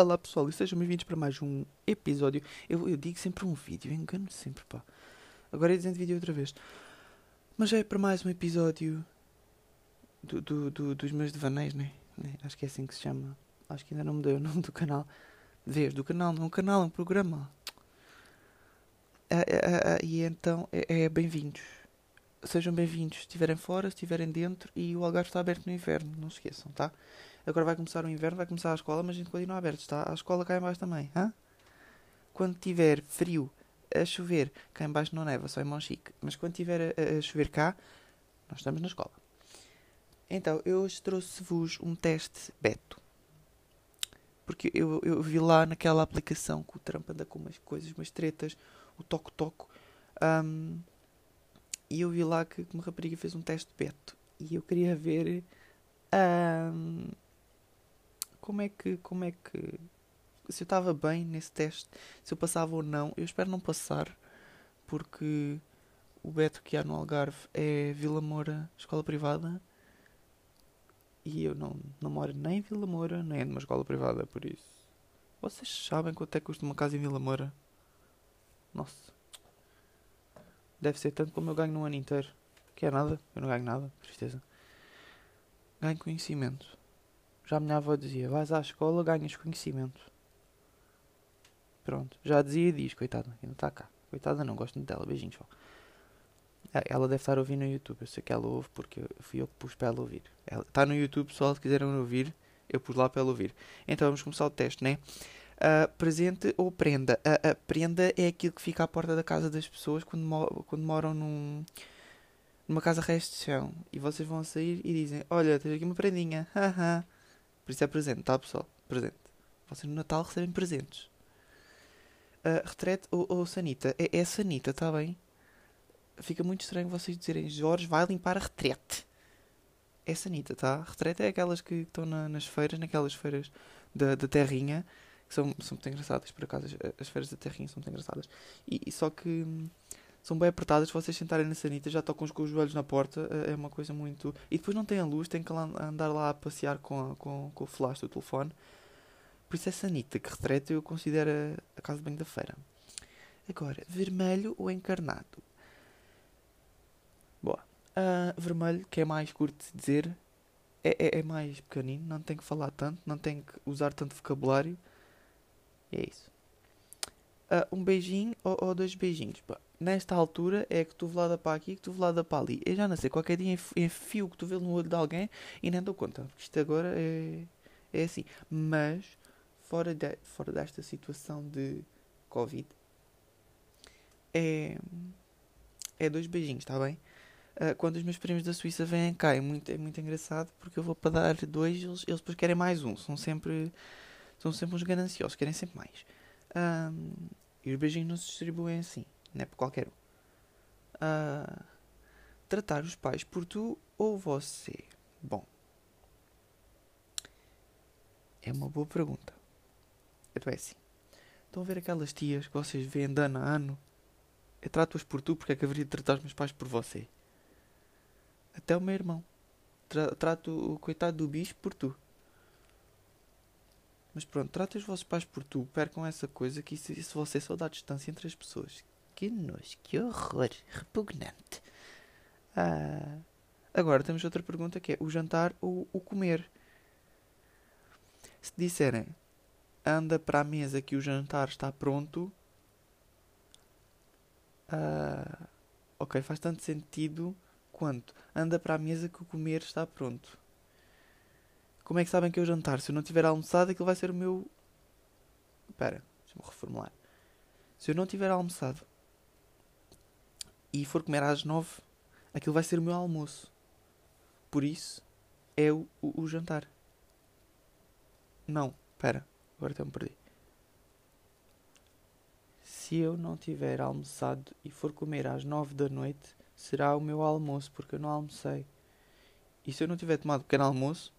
Olá pessoal, e sejam bem-vindos para mais um episódio. Eu, eu digo sempre um vídeo, engano sempre, pá. Agora é dizendo vídeo outra vez. Mas é para mais um episódio do, do, do- dos meus devaneios, né? né? Acho que é assim que se chama. Acho que ainda não me deu o nome do canal. Vês, do canal, não é um canal, é um programa. Ah, ah, ah, e então, é, é bem-vindos. Sejam bem-vindos, se estiverem fora, se estiverem dentro, e o Algarve está aberto no inverno, não se esqueçam, tá? Agora vai começar o inverno, vai começar a escola, mas a gente continua aberto, tá? A escola cá em baixo também, hã? Quando tiver frio, a chover, cá em baixo não neva, só em Monchique. Mas quando tiver a, a chover cá, nós estamos na escola. Então, eu hoje trouxe-vos um teste Beto. Porque eu, eu vi lá naquela aplicação que o Trump anda com umas coisas, umas tretas, o toco-toco. ahm, e eu vi lá que uma rapariga fez um teste Beto. E eu queria ver ahm, como é que como é que se eu estava bem nesse teste, se eu passava ou não. Eu espero não passar, porque o Beto que há no Algarve é Vila Moura, escola privada. E eu não, não moro nem em Vila Moura, nem numa escola privada, por isso. Vocês sabem quanto é que custa uma casa em Vila Moura? Nossa. Deve ser tanto como eu ganho num ano inteiro. Que é nada, eu não ganho nada, tristeza. Ganho conhecimento. Já a minha avó dizia, vais à escola, ganhas conhecimento. Pronto, já dizia e diz, coitada, ainda está cá. Coitada não, gosto muito dela, beijinhos, vó. Ah, Ela deve estar ouvir no YouTube, eu sei que ela ouve porque fui eu que pus para ela ouvir. Ela está no YouTube, pessoal, se quiserem ouvir, eu pus lá para ela ouvir. Então vamos começar o teste, né? Ah, presente ou prenda? A, a prenda é aquilo que fica à porta da casa das pessoas quando, mo- quando moram num, numa casa resto de chão. E vocês vão sair e dizem: Olha, tens aqui uma prendinha. haha." Por isso é presente, tá pessoal? Presente. Vocês no Natal recebem presentes. Ah, retrete ou, ou sanita? É, é sanita, tá bem? Fica muito estranho vocês dizerem Jorge vai limpar a retrete. É sanita, tá? Retrete é aquelas que estão na- nas feiras, naquelas feiras da, da terrinha, que são, são muito engraçadas, por acaso. as- As feiras da terrinha são muito engraçadas. E, e só que hum, são bem apertadas, se vocês sentarem na sanita já tocam com os joelhos na porta, é é uma coisa muito... E depois não tem a luz, tem que andar lá a passear com, a- com, com o flash do telefone. Por isso é sanita, que retrete eu considero a, casa de banho da feira. Agora, vermelho ou encarnado? Boa. Ah, vermelho, que é mais curto de dizer, é, é, é mais pequenino, não tem que falar tanto, não tem que usar tanto vocabulário. E é isso. Ah, um beijinho ou, ou dois beijinhos. Pá, nesta altura é que tu velada para aqui, que tu velada para ali. Eu já não sei, qualquer dia enf- enfio o cotovelo no olho de alguém e nem dou conta. Porque isto agora é, é assim. Mas, fora, de, fora desta situação de Covid, é, é dois beijinhos, está bem? Ah, quando os meus primos da Suíça vêm cá, é muito, é muito engraçado porque eu vou para dar dois, eles, eles depois querem mais um. São sempre, são sempre uns gananciosos, querem sempre mais. Ahm, e os beijinhos não se distribuem assim, não é por qualquer um. Ah, tratar os pais por tu ou você? Bom, é uma boa pergunta. Então é assim. Estão a ver aquelas tias que vocês veem de ano a ano? Eu trato-as por tu porque é que haveria de tratar os meus pais por você? Até o meu irmão. Tra- trato o coitado do bicho por tu. Mas pronto, trata os vossos pais por tu. Percam essa coisa que isso, isso você só dá distância entre as pessoas. Que nojo, que horror. Repugnante. Ah, agora temos outra pergunta que é o jantar ou o comer. Se disserem anda para a mesa que o jantar está pronto. ah, ok, faz tanto sentido quanto anda para a mesa que o comer está pronto. Como é que sabem que é o jantar? Se eu não tiver almoçado, aquilo vai ser o meu. Espera, deixa-me reformular. Se eu não tiver almoçado e for comer às nove, aquilo vai ser o meu almoço. Por isso, é o, o, o jantar. Não, espera, agora até me perdi. Se eu não tiver almoçado e for comer às nove da noite, será o meu almoço, porque eu não almocei. E se eu não tiver tomado pequeno almoço,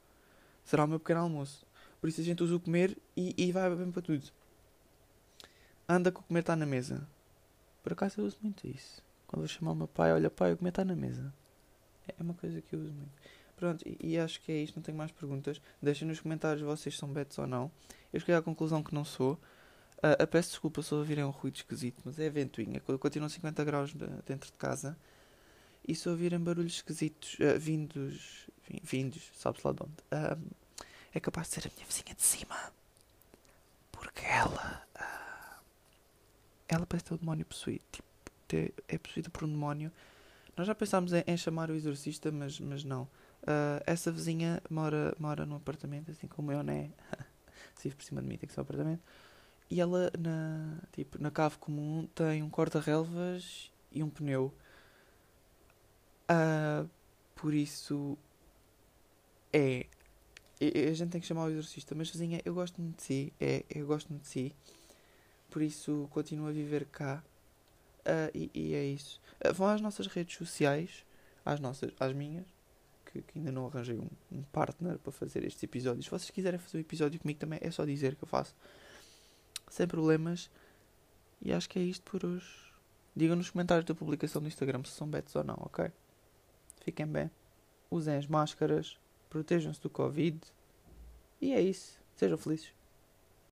será o meu pequeno almoço. Por isso a gente usa o comer e, e vai bem para tudo. Anda que o comer está na mesa. Por acaso eu uso muito isso. Quando vou chamar o meu pai, olha pai, o comer está na mesa. É uma coisa que eu uso muito. Pronto, e, e, acho que é isto, não tenho mais perguntas. Deixem nos comentários vocês são betos ou não. Eu cheguei à conclusão que não sou. Uh, peço desculpa se ouvirem um ruído esquisito, mas é ventoinha. Continua 50 graus dentro de casa. E se ouvirem barulhos esquisitos uh, vindos, vindos, sabe-se lá de onde, uh, é capaz de ser a minha vizinha de cima. Porque ela. ela parece ter o demónio possuído. Tipo, ter, é possuída por um demónio. Nós já pensámos em, em chamar o exorcista, mas, mas não. Uh, essa vizinha mora, mora num apartamento, assim como eu, né? Se por cima de mim, tem que ser um apartamento. E ela, na, tipo, na cave comum, tem um corta-relvas e um pneu. Uh, por isso, é. A gente tem que chamar o exorcista, mas vizinha, eu gosto muito de si. É, eu gosto muito de si. Por isso, continuo a viver cá. Uh, e, e, é isso. vão às nossas redes sociais, às nossas, às minhas que, que ainda não arranjei um, um, partner para fazer estes episódios. Se vocês quiserem fazer um episódio comigo também, é só dizer que eu faço. Sem problemas. E acho que é isto por hoje. Digam nos comentários da publicação do Instagram se são betos ou não, ok? Fiquem bem. Usem as máscaras. Protejam-se do Covid. E é isso. Sejam felizes.